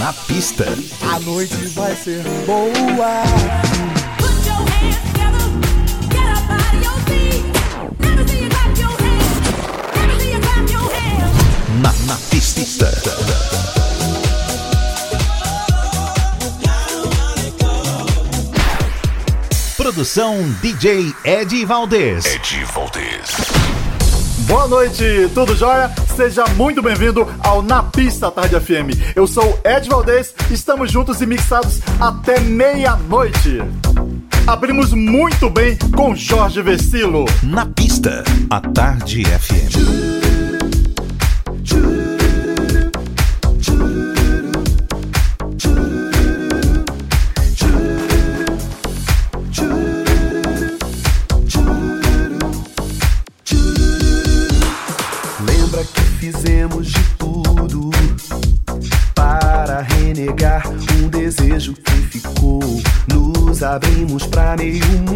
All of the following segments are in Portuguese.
Na pista. A noite vai ser boa. Na, na pista. Produção DJ Ed Valdez. Ed Valdez. Boa noite, tudo jóia? Seja muito bem-vindo ao Na Pista Tarde FM. Eu sou Ed Valdez, estamos juntos e mixados até meia-noite. Abrimos muito bem com Jorge Vecilo. Na pista, a Tarde FM. Abrimos pra meio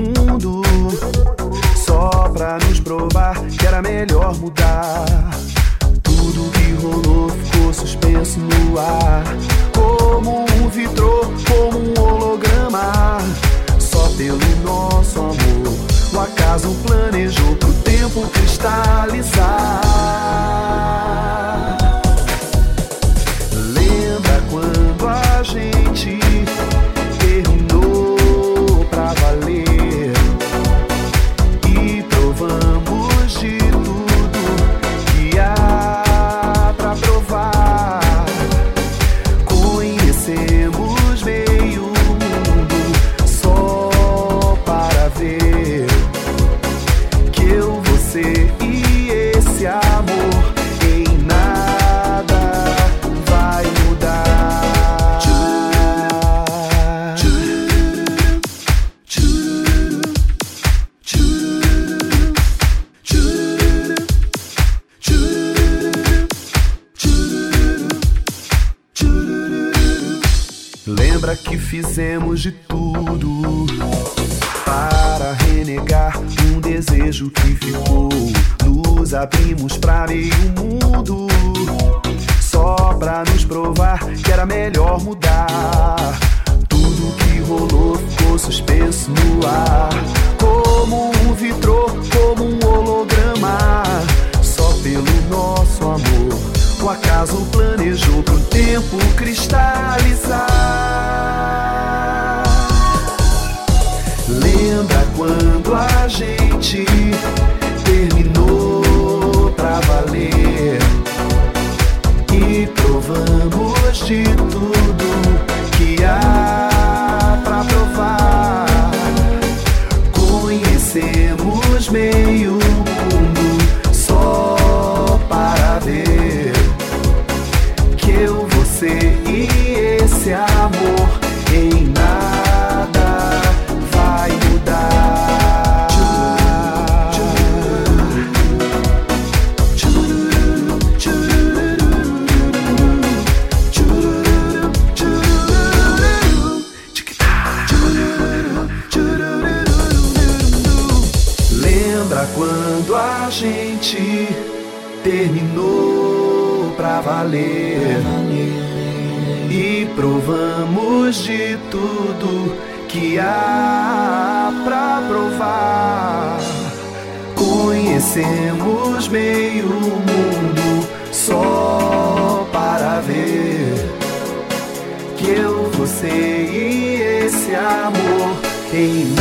você e esse amor em nada tudo que há pra provar? Conhecemos meio mundo só para ver que eu, você e esse amor em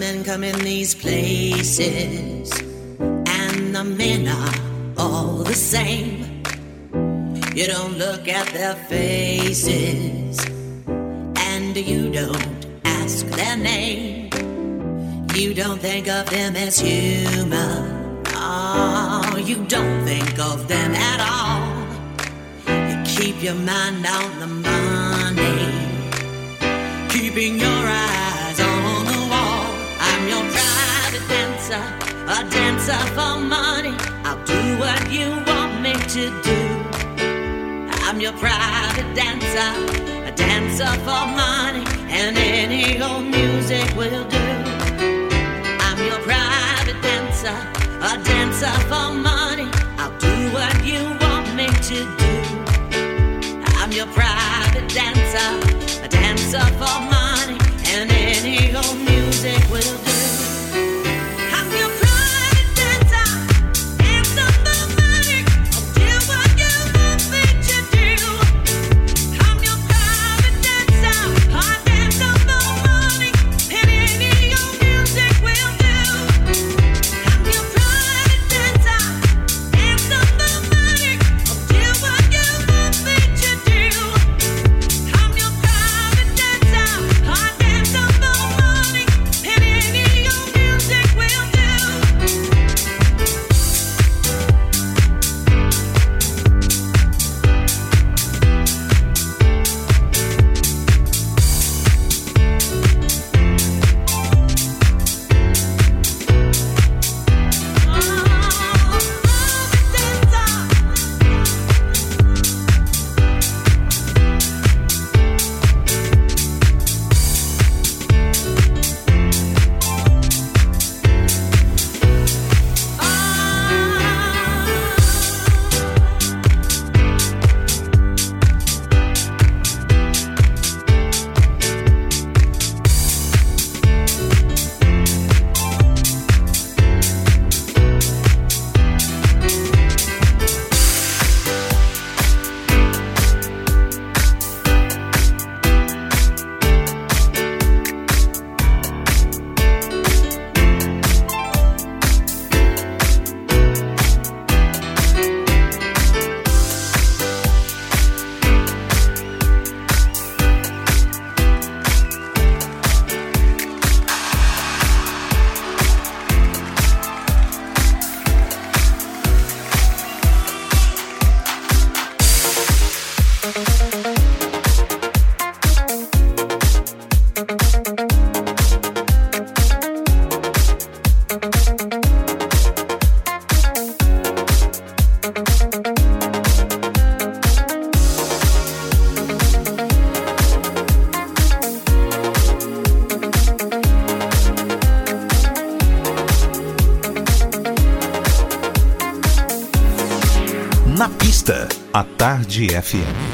men come in these places, and the men are all the same. You don't look at their faces, and you don't ask their name. You don't think of them as human. Oh, you don't think of them at all. You keep your mind on the money, keeping your eyes dancer, a dancer for money. I'll do what you want me to do. I'm your private dancer, a dancer for money, and any old music will do. I'm your private dancer, a dancer for money. I'll do what you want me to do. I'm your private dancer, a dancer for money, and any old music will do. Tarde FM.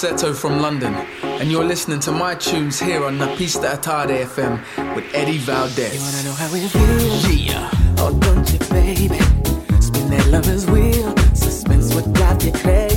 From London, and you're listening to my tunes here on Napista Atade FM with Eddie Valdez. You wanna know how it feels? Yeah. Oh, don't you, baby? Spin that lover's wheel. Suspense what got you crazy.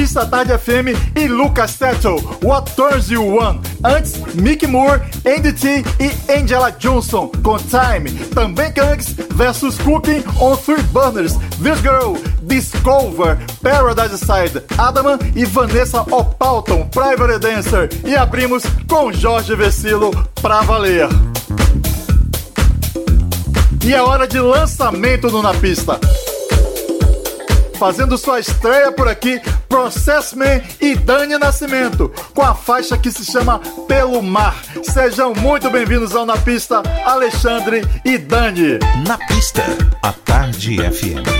Pista Tarde FM e Lucas Settle, What Turns You On. Antes, Mick Moore, Andy T e Angela Johnson com Time. Também Kangs versus Cooking on Three Burners, This Girl, Discover, Paradise Side, Adaman e Vanessa Opalton, Private Dancer. E abrimos com Jorge Vecilo pra valer. E é hora de lançamento do Na Pista. Fazendo sua estreia por aqui, Process Man e Dani Nascimento, com a faixa que se chama Pelo Mar. Sejam muito bem-vindos ao Na Pista, Alexandre e Dani. Na Pista, a Tarde FM.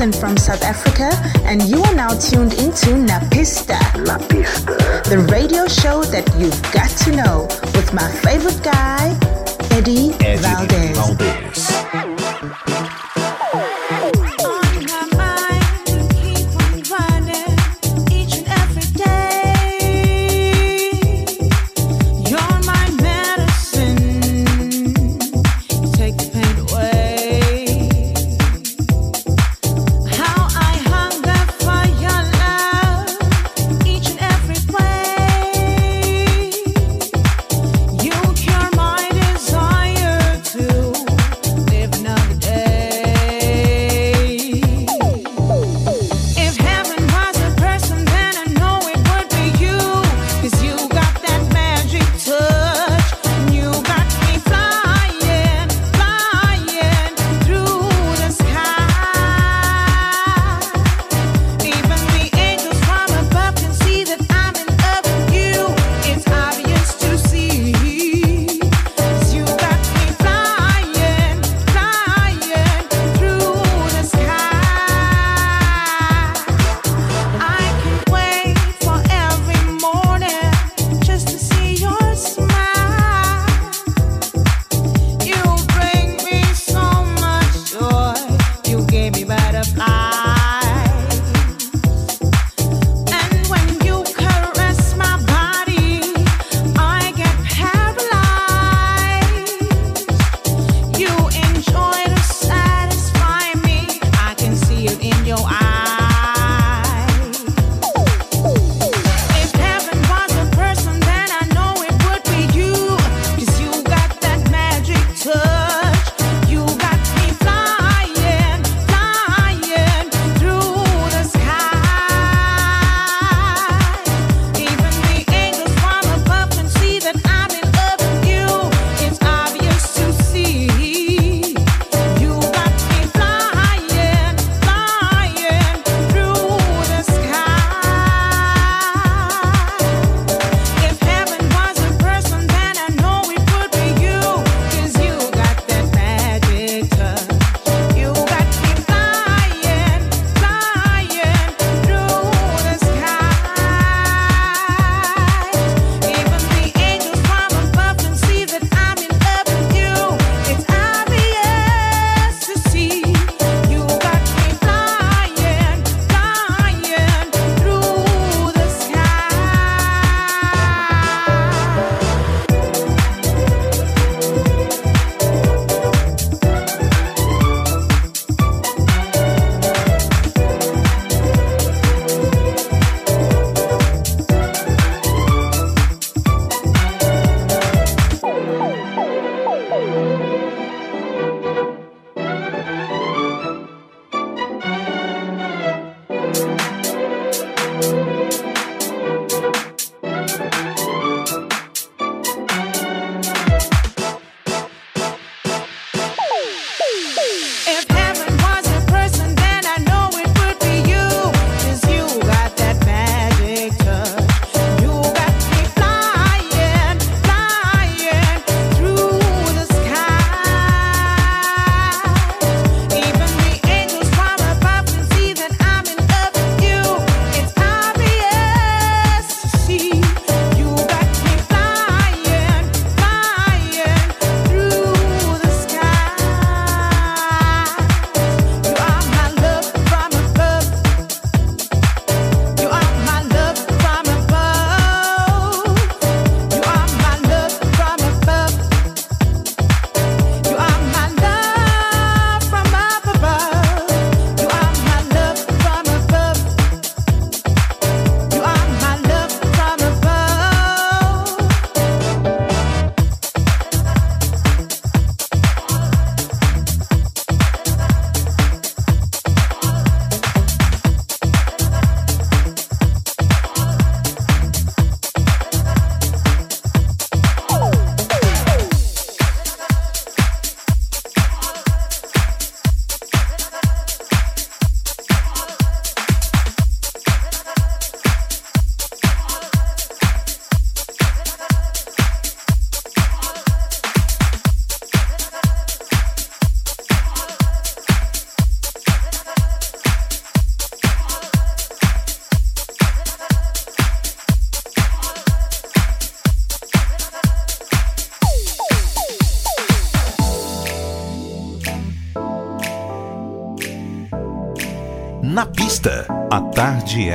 Jackson from South Africa, and you are now tuned into Napista. Napista. The radio show that you've got to know with my favorite guy, Eddie, Eddie Valdez. Valdez.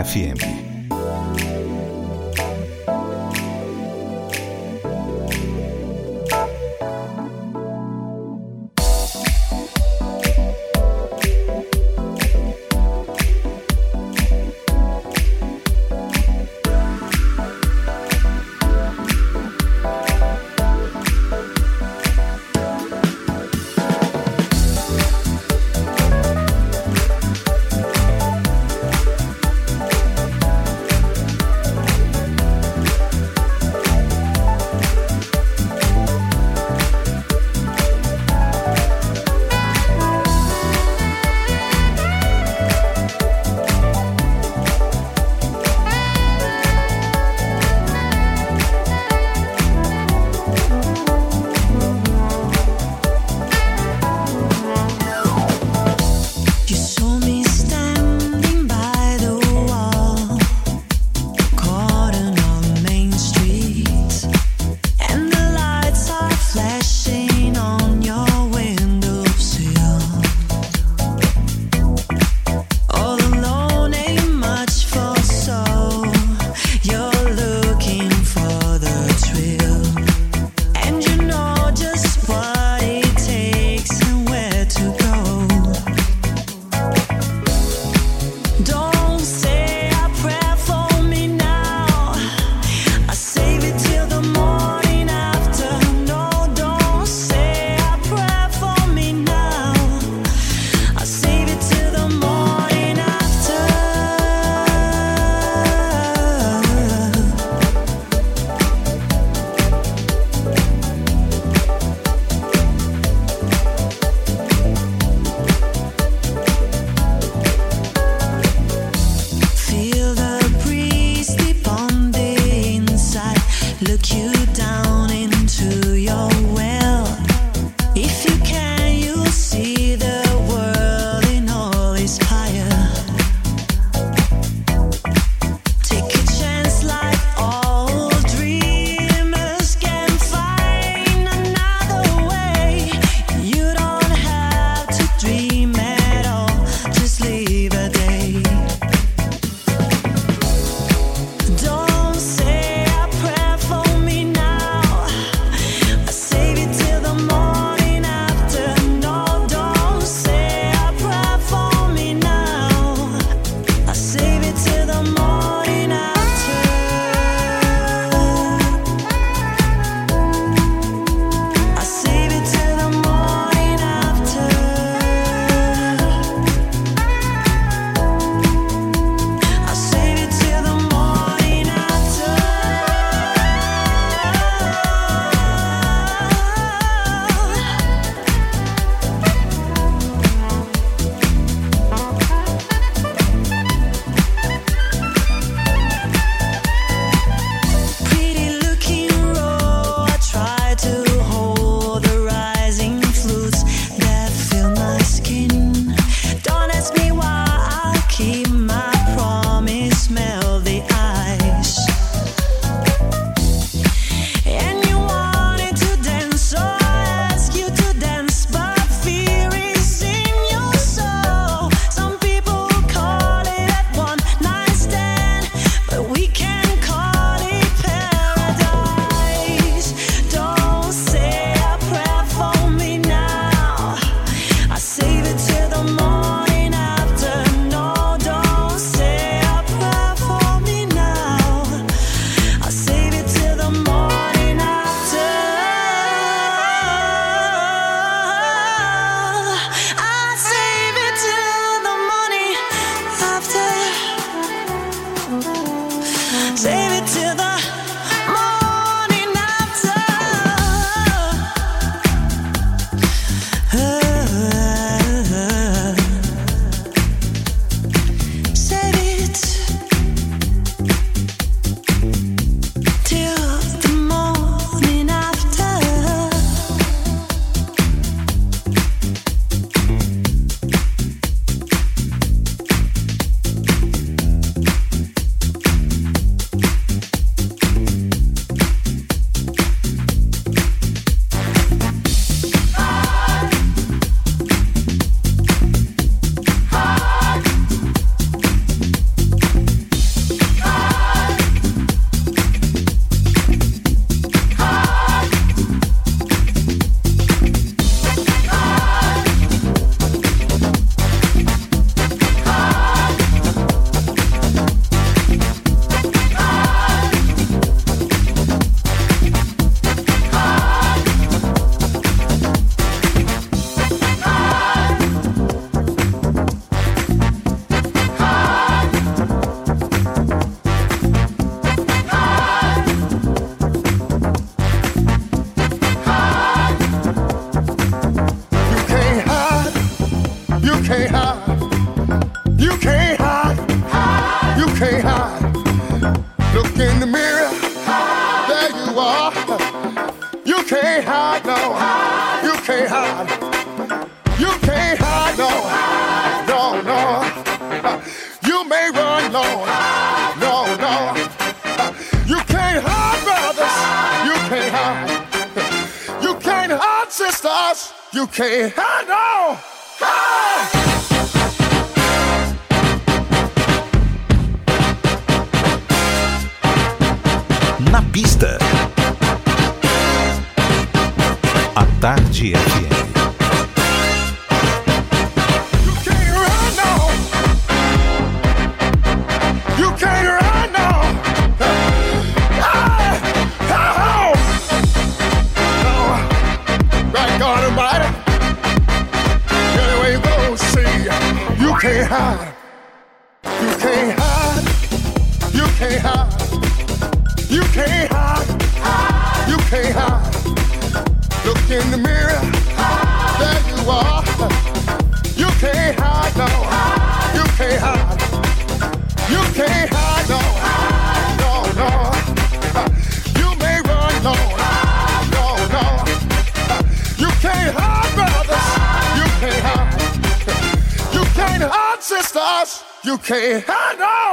FM. no. You may run, no, No, no. You can't hide, brothers. You can't hide. You can't hide, sisters. You can't hide, no. Hide! na pista. A tarde é high. can't handle.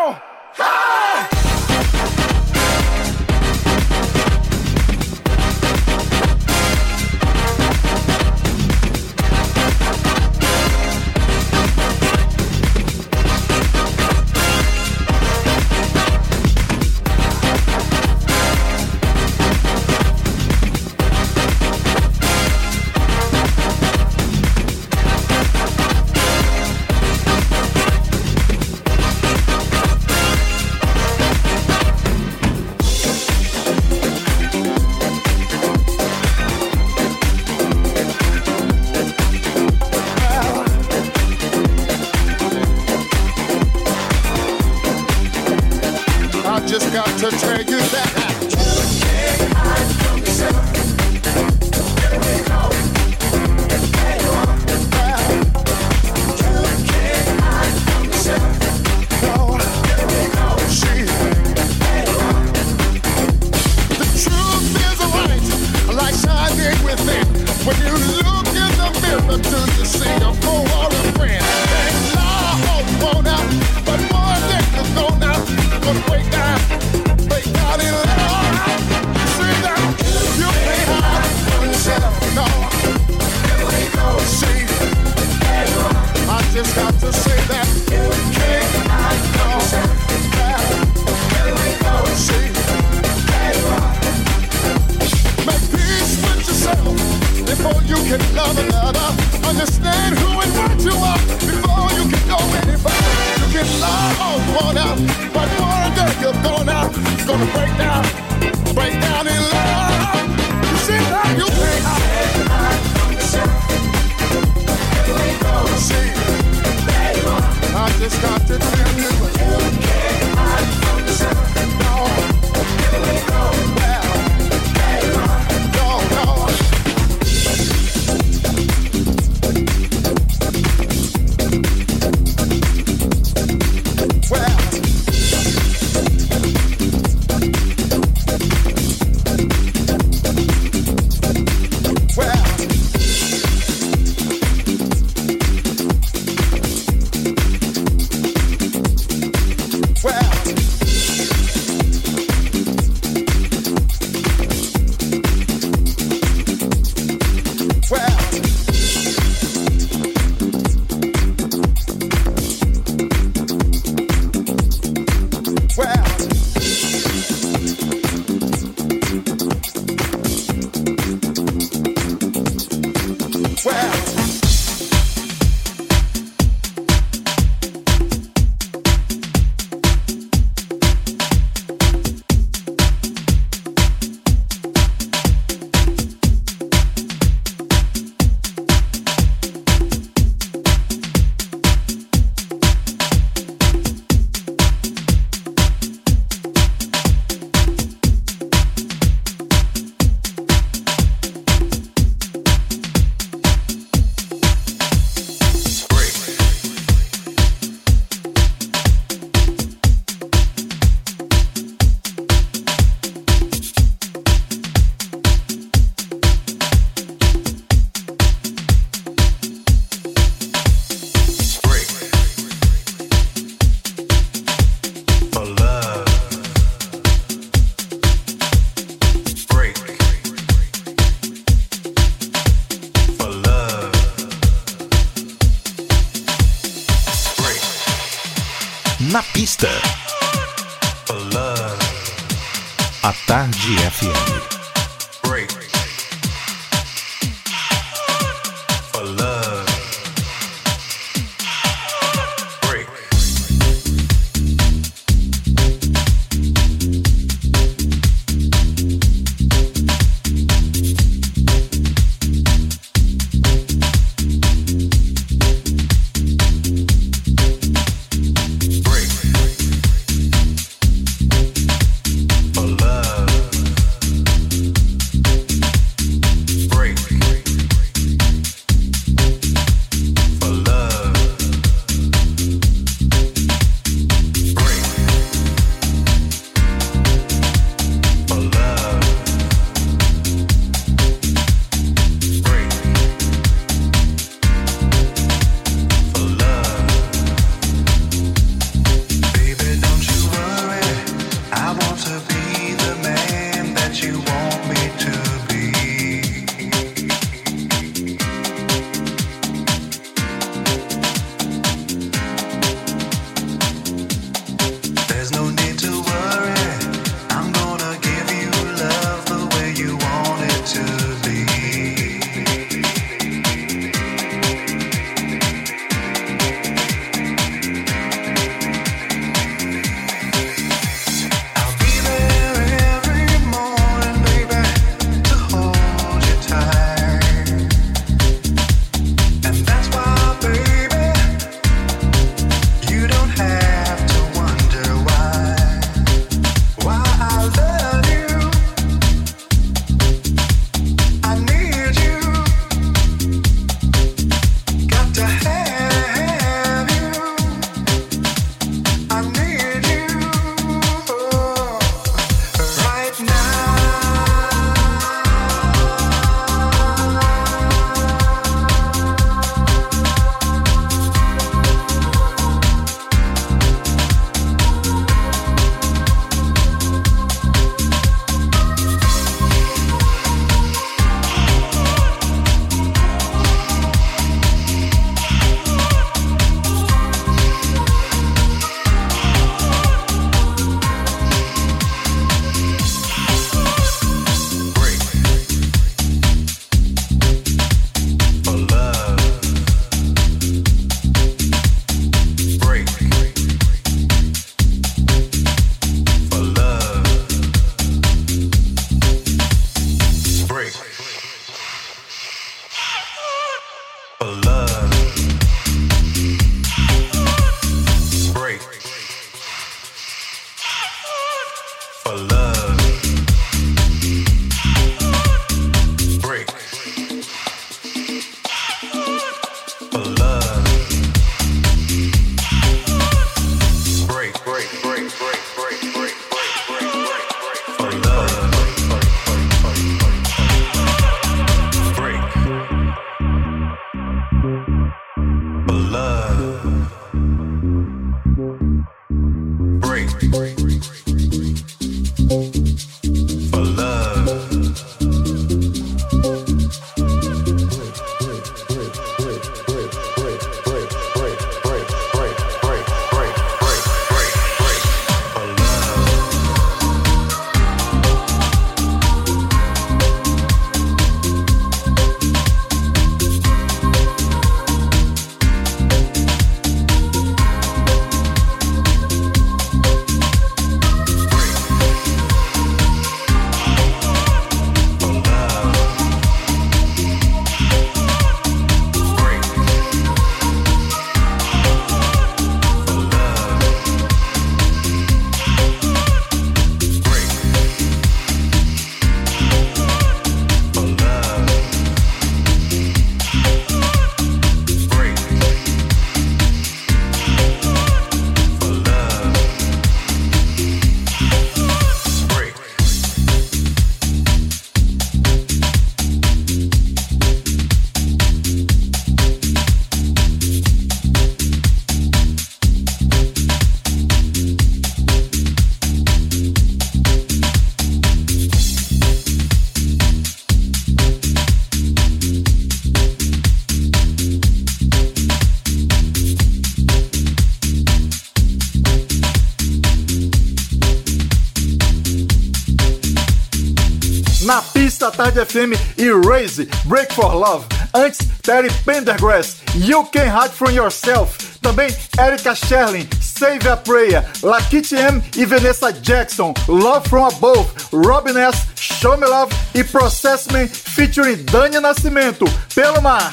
Tarde FM e Raise, Break for Love. Antes, Terry Pendergrass, You Can Hide From Yourself. Também Erika Sherlin, Save a Prayer, Lakit M e Vanessa Jackson, Love From Above, Robin S, Show Me Love e Process Me featuring Dani Nascimento, Pelo Mar.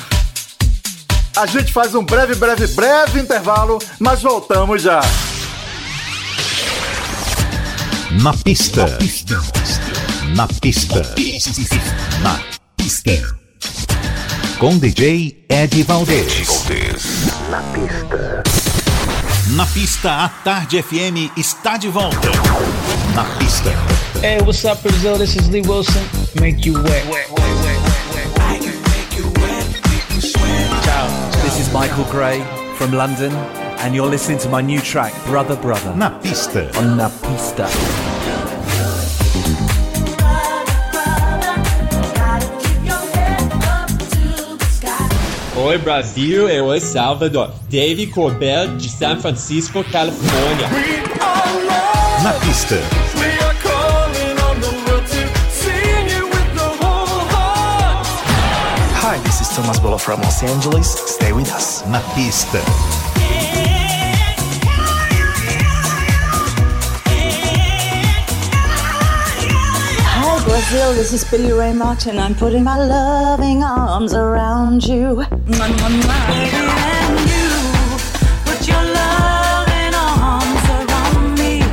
A gente faz um breve, breve, breve intervalo, mas voltamos já. Na pista. Na pista. Na pista. Com DJ Ed Valdez. Na pista. Na pista, a Tarde FM está de volta. Na pista. Hey, what's up, Brazil? This is Lee Wilson. Make you wet. Ciao, this is Michael Gray from London, and you're listening to my new track, Brother Brother. Na pista. On Na Pista. Oi Brasil e oi Salvador. Dave Corbell de San Francisco, Califórnia. Na pista. Hi, this is Thomas Bolo from Los Angeles. Stay with us. Na pista. Hi Brazil, this is Billy Ray Martin. I'm putting my loving arms around you. Mwah, mwah, mwah. Baby, and you put your loving arms around me.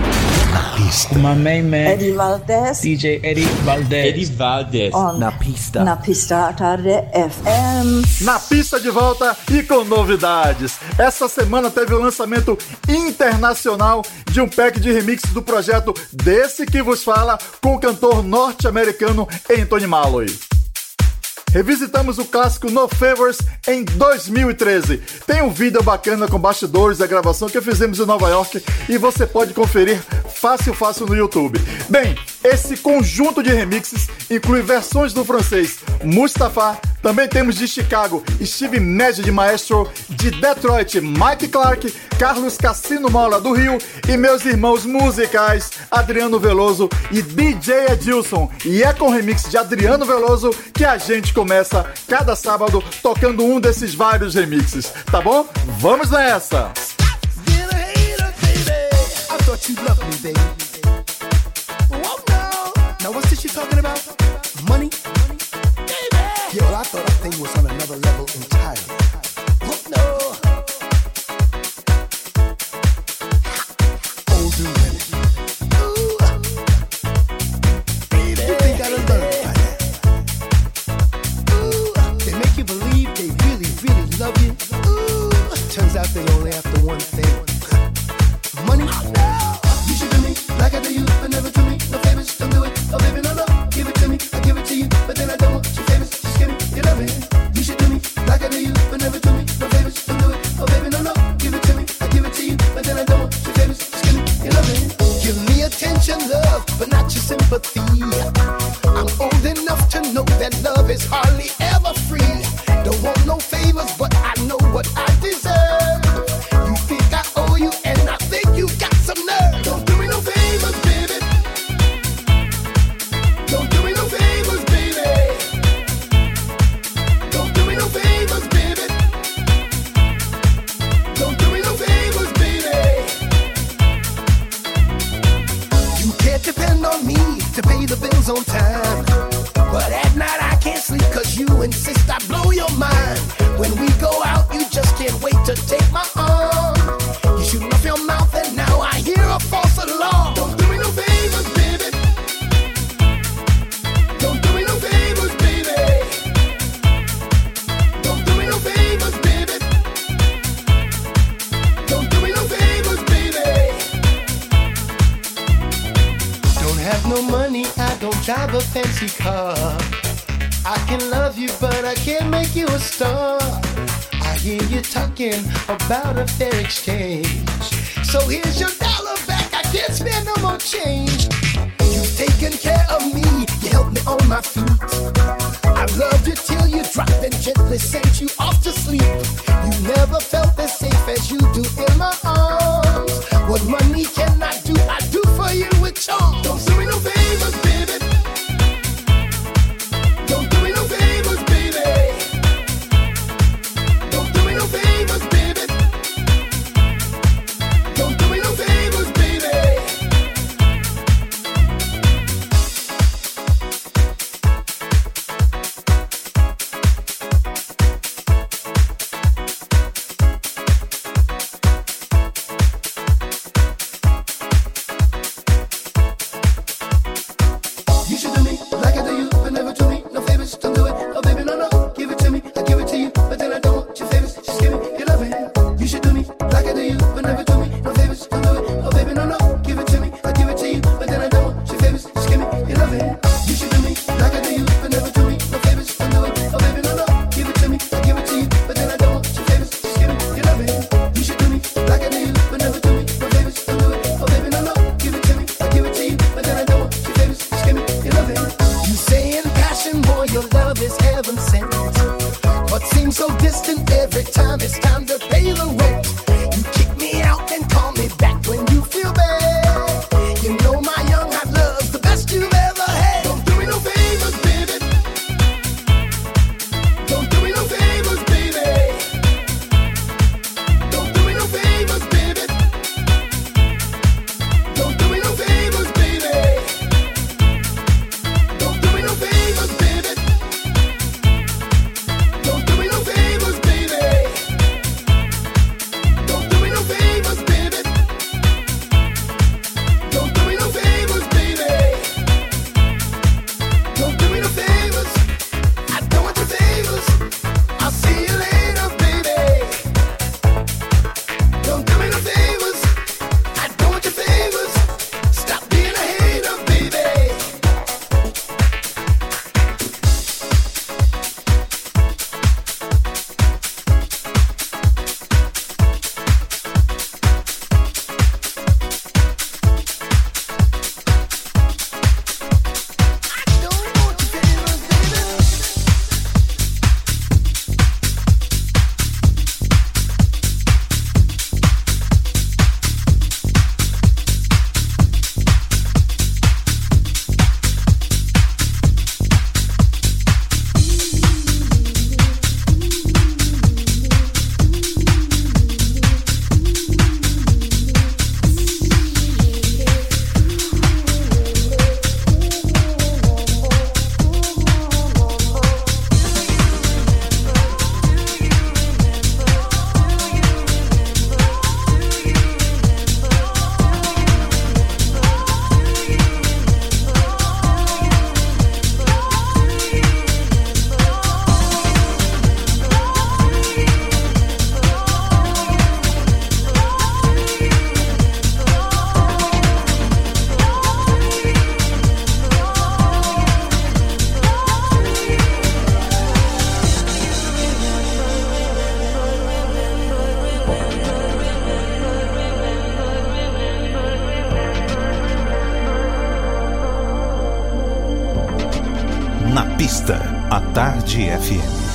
My main man, Eddie Valdez DJ Eddie Valdez. Eddie Valdez. on Na Pista. Na Pista Tarde FM. Na pista de volta e com novidades. Essa semana teve o lançamento internacional de um pack de remixes do projeto Desse que vos fala com o cantor norte-americano Anthony Malloy. Revisitamos o clássico No Favors em 2013. Tem um vídeo bacana com bastidores da gravação que fizemos em Nova York e você pode conferir fácil, fácil no YouTube. Bem, esse conjunto de remixes inclui versões do francês Mustafa, também temos de Chicago Steve Madge de Maestro, de Detroit Mike Clark, Carlos Cassino Mola do Rio e meus irmãos musicais Adriano Veloso e DJ Edilson. E é com o remix de Adriano Veloso que a gente começa cada sábado tocando um desses vários remixes, tá bom? Vamos nessa! I thought you'd love me, baby. This you talking about? Money? Baby. Yo, I thought that thing was on another level make you a star. I hear you talking about a fair exchange. So here's your dollar back, I can't spend no more change. You've taken care of me, you helped me on my feet. I've loved you till you dropped and gently sent you off to sleep. A Tarde FM.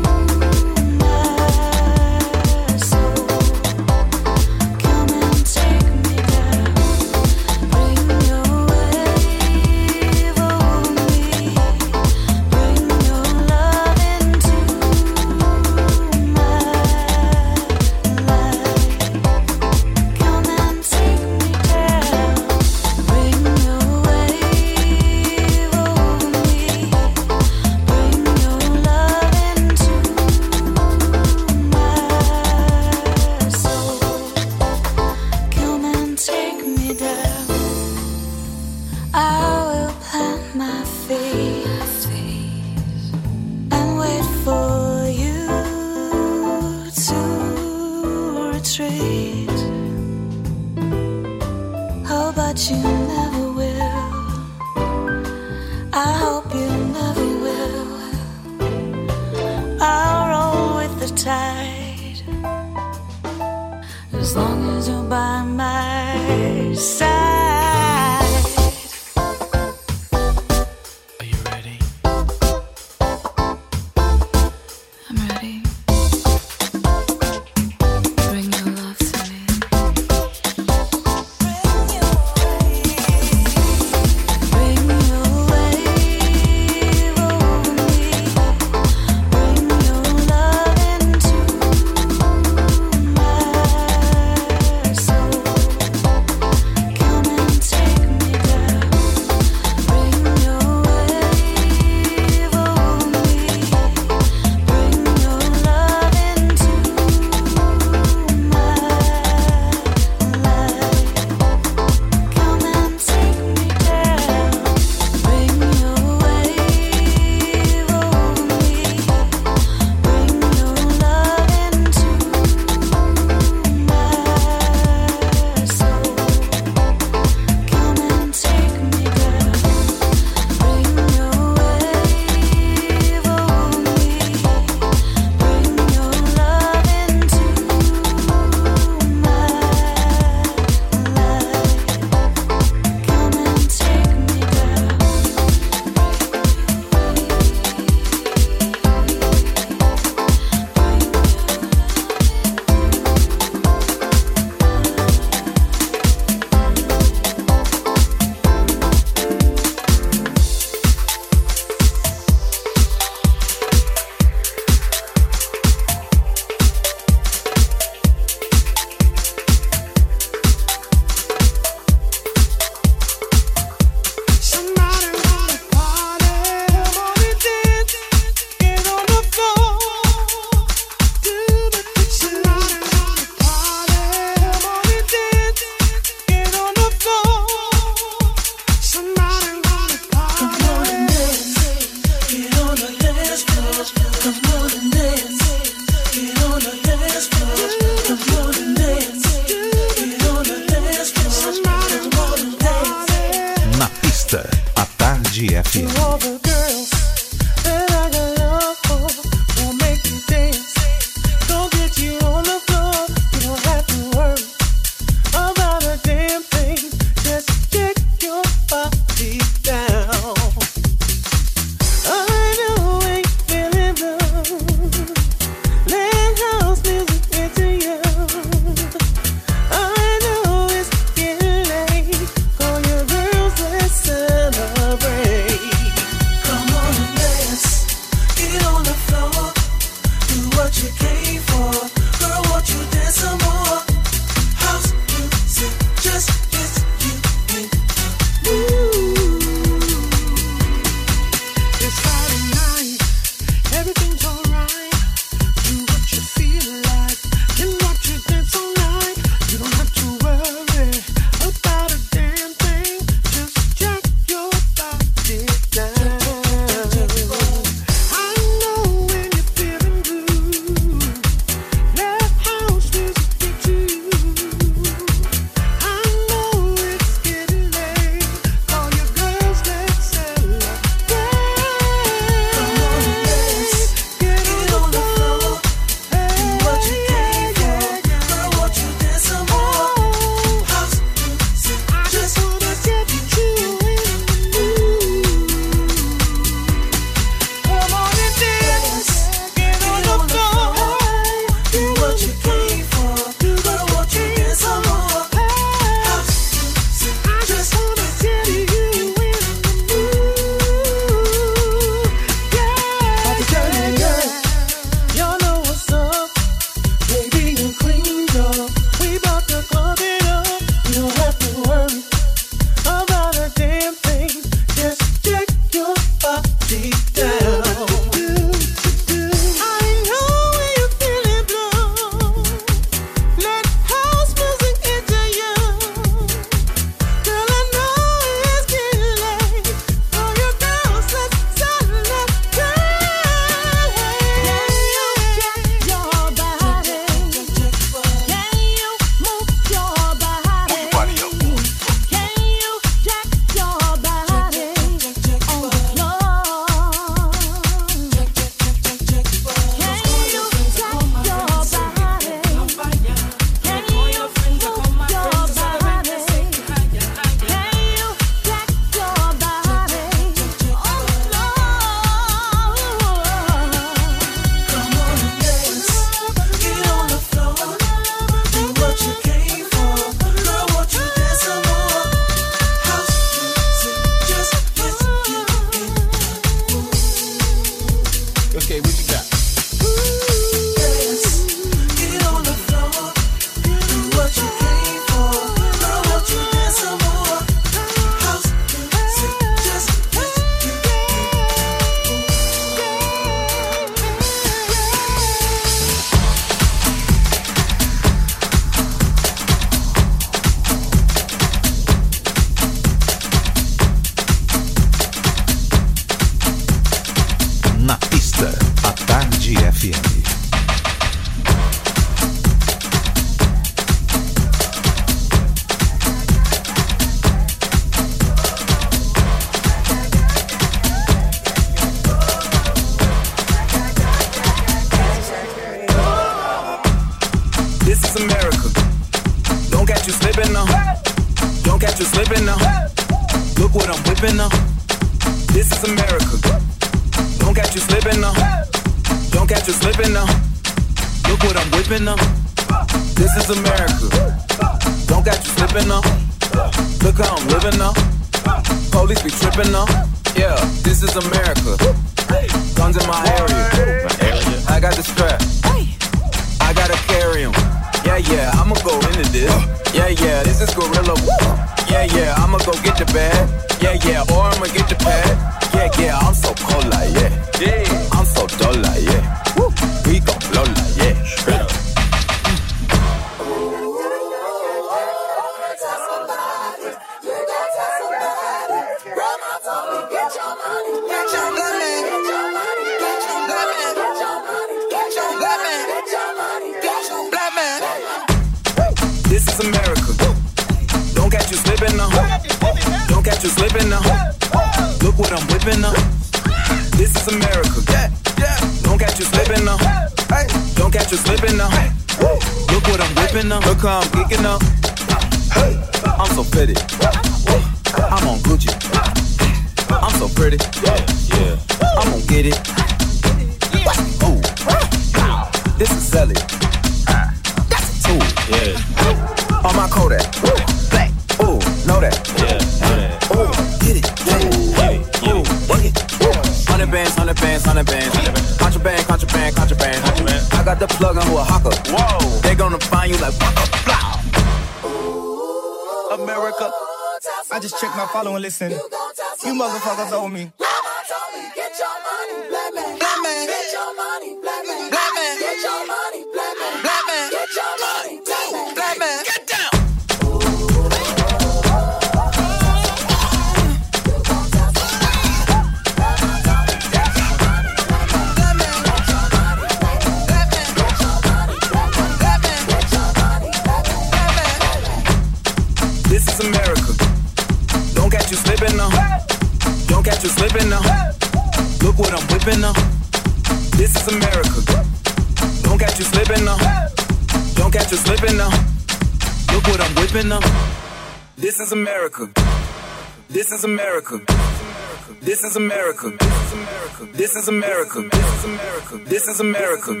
This is America. This is America. This is America.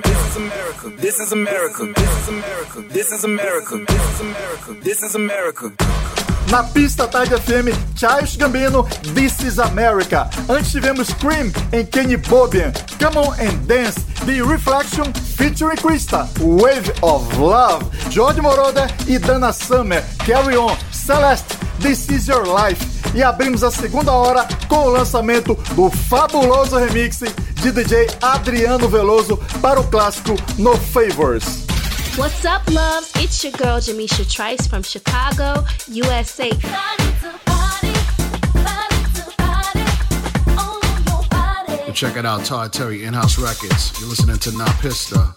This is America. This is America. This is America. Na pista Tarde FM, Charles Gambino, This is America. Antes tivemos Cream em Kenny Bobian, Come On and Dance, The Reflection featuring Krista, Wave of Love, George Moroder e Dana Summer, Carry On, Celeste, This Is Your Life. E abrimos a segunda hora com o lançamento do fabuloso remix de DJ Adriano Veloso para o clássico No Favors. What's up, loves? It's your girl Jamisha Trice from Chicago, USA. And check it out, Todd Terry, In House Records. You're listening to Na Pista.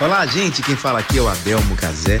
Olá, gente. Quem fala aqui é o Adelmo Cazé.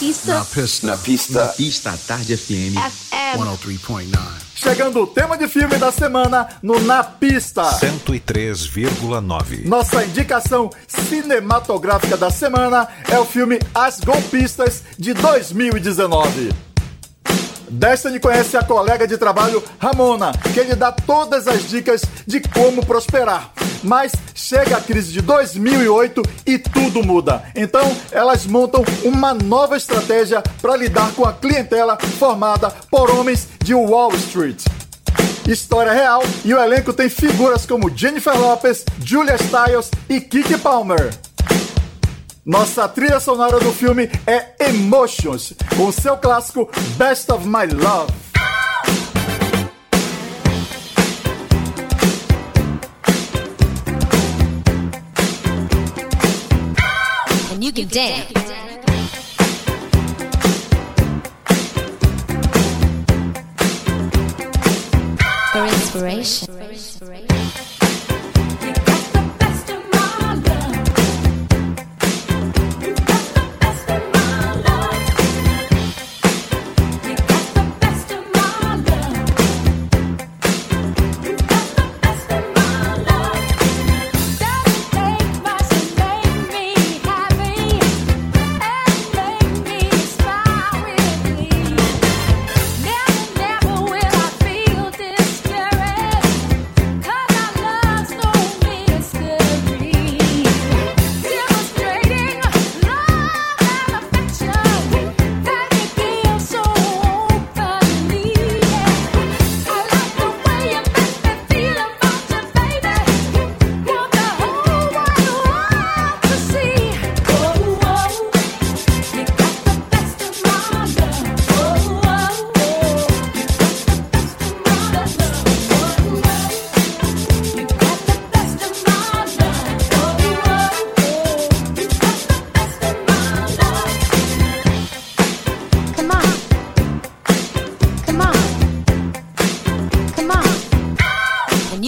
pista. Na pista. Na pista. Na pista Tarde FM. FM. 103.9. Chegando o tema de filme da semana no Na Pista. 103,9. Nossa indicação cinematográfica da semana é o filme As Golpistas de 2019. Destiny conhece a colega de trabalho Ramona, que lhe dá todas as dicas de como prosperar. Mas chega a crise de 2008 e tudo muda. Então elas montam uma nova estratégia para lidar com a clientela formada por homens de Wall Street. História real e o elenco tem figuras como Jennifer Lopez, Julia Stiles e Kiki Palmer. Nossa trilha sonora do filme é Emotions, com seu clássico Best of My Love. You can dance. For inspiration.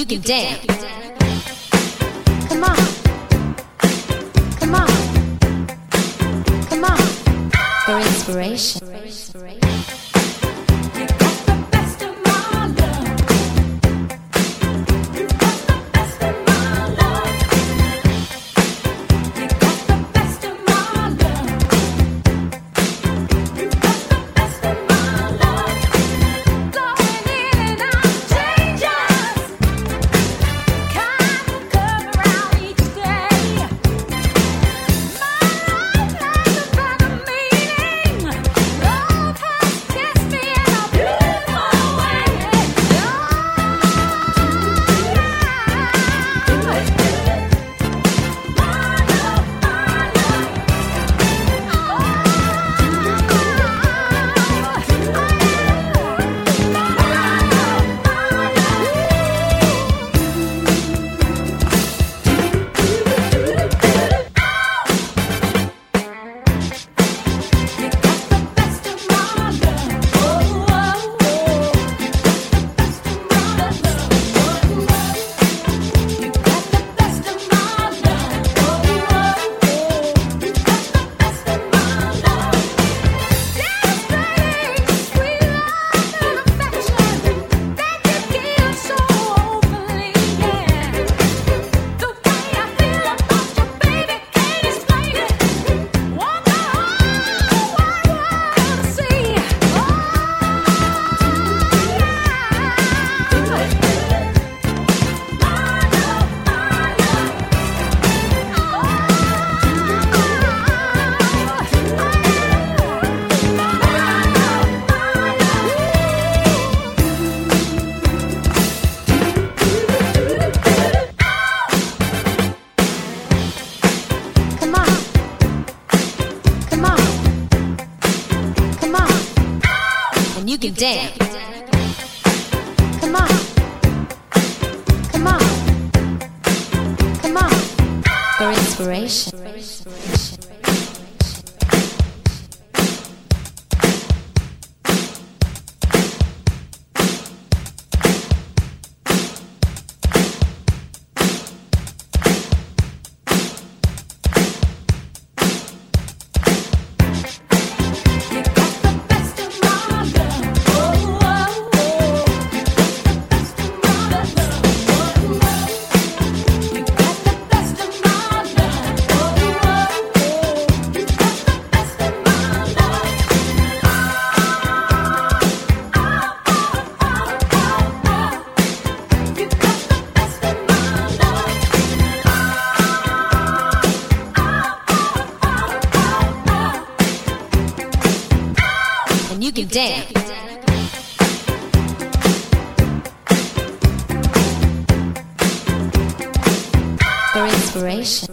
You can dance. Come on. Come on. Come on. For inspiration. You can dance. Inspiration.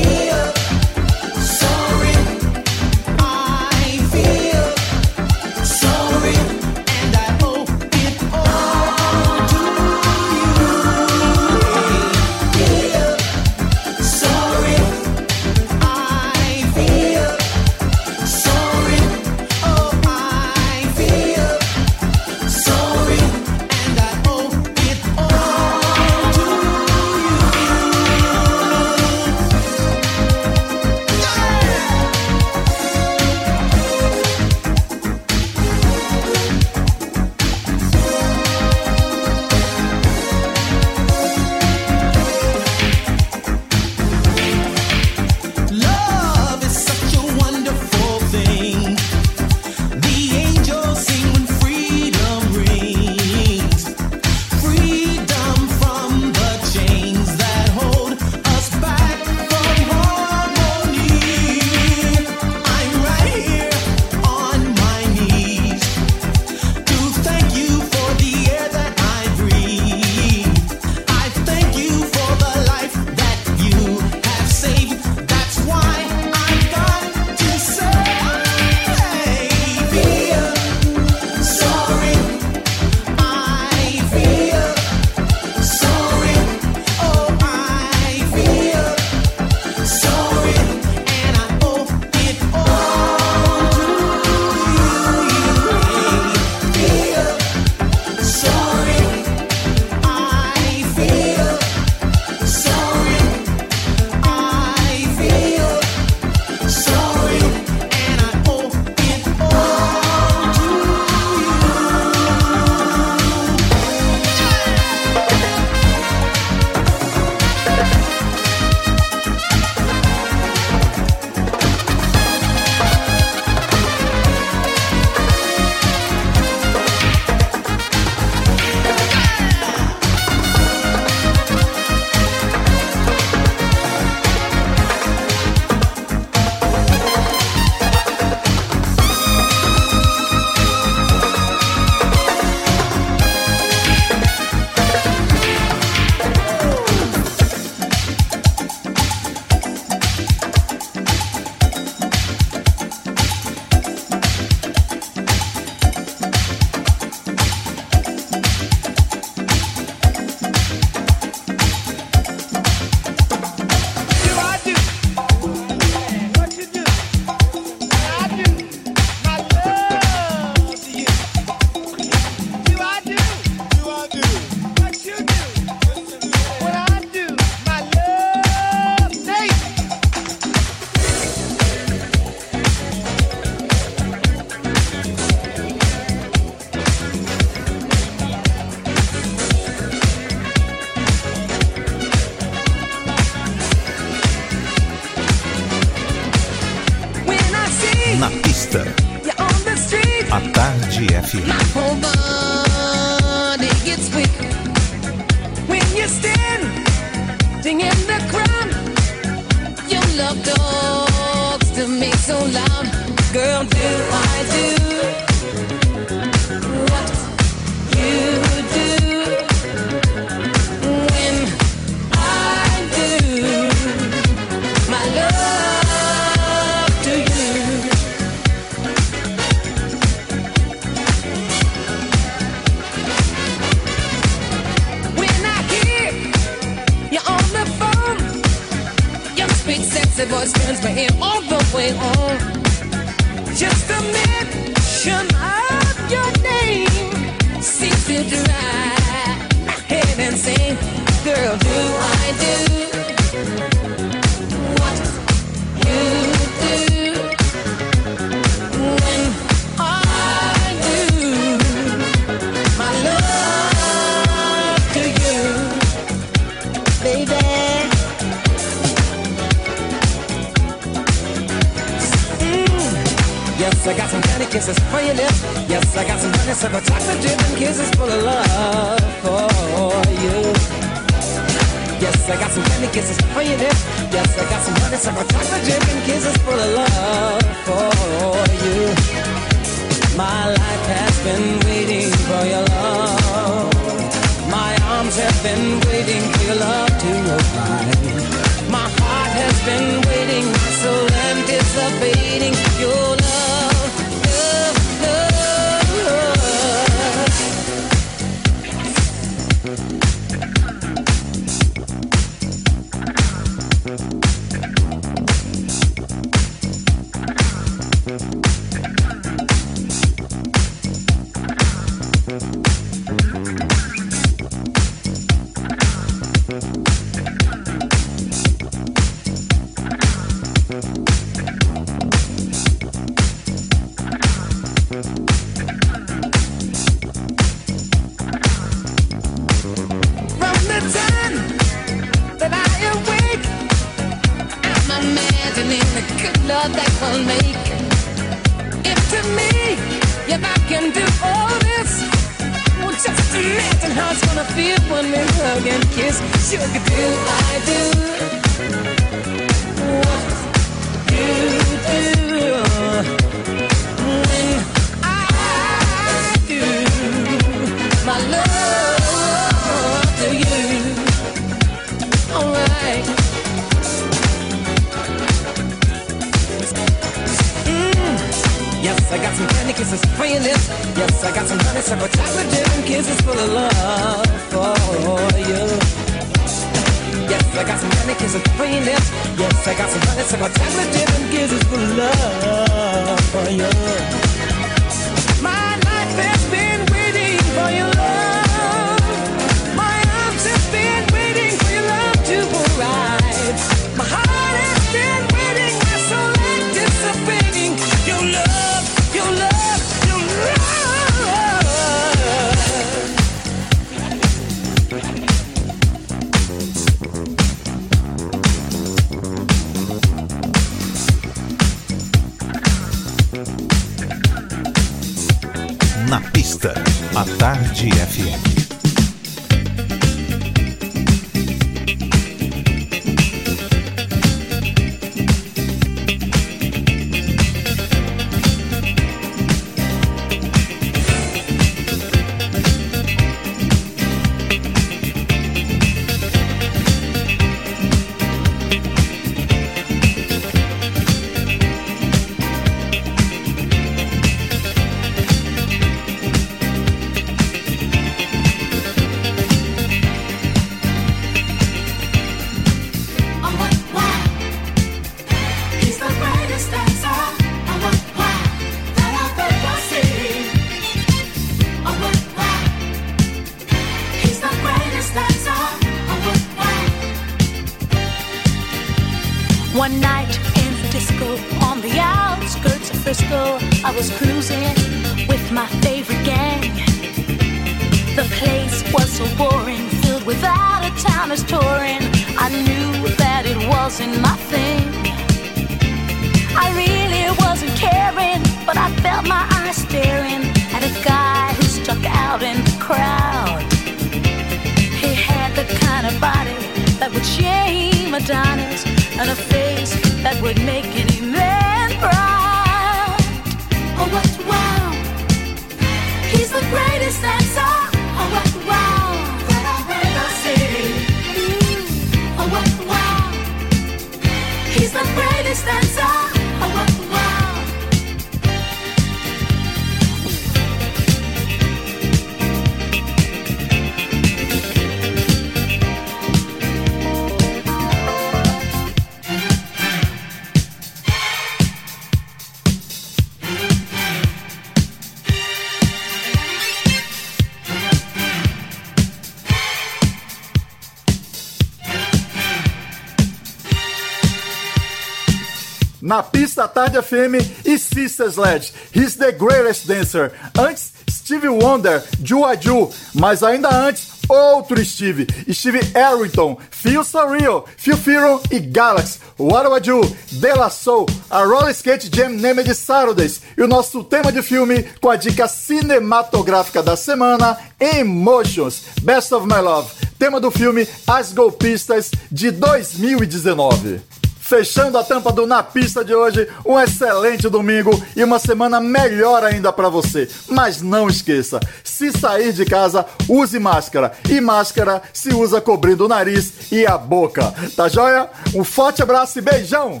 Na pista Tarde FM e Sister Sledge, He's the Greatest Dancer. Antes, Steve Wonder, Ju a Ju. Mas ainda antes, outro Steve, Steve Arrington, Phil Surreal, Phil Fearon e Galaxy. What do? De La Soul, a Roller Skate Jam Name Saturdays e o nosso tema de filme com a dica cinematográfica da semana, Emotions, Best of My Love, tema do filme As Golpistas de 2019. Fechando a tampa do Na Pista de hoje, um excelente domingo e uma semana melhor ainda pra você. Mas não esqueça, se sair de casa, use máscara. E máscara se usa cobrindo o nariz e a boca. Tá joia? Um forte abraço e beijão!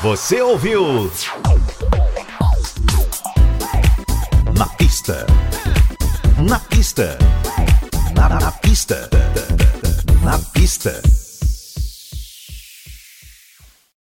Você ouviu? Na pista. Na pista. Na, na pista. Na pista.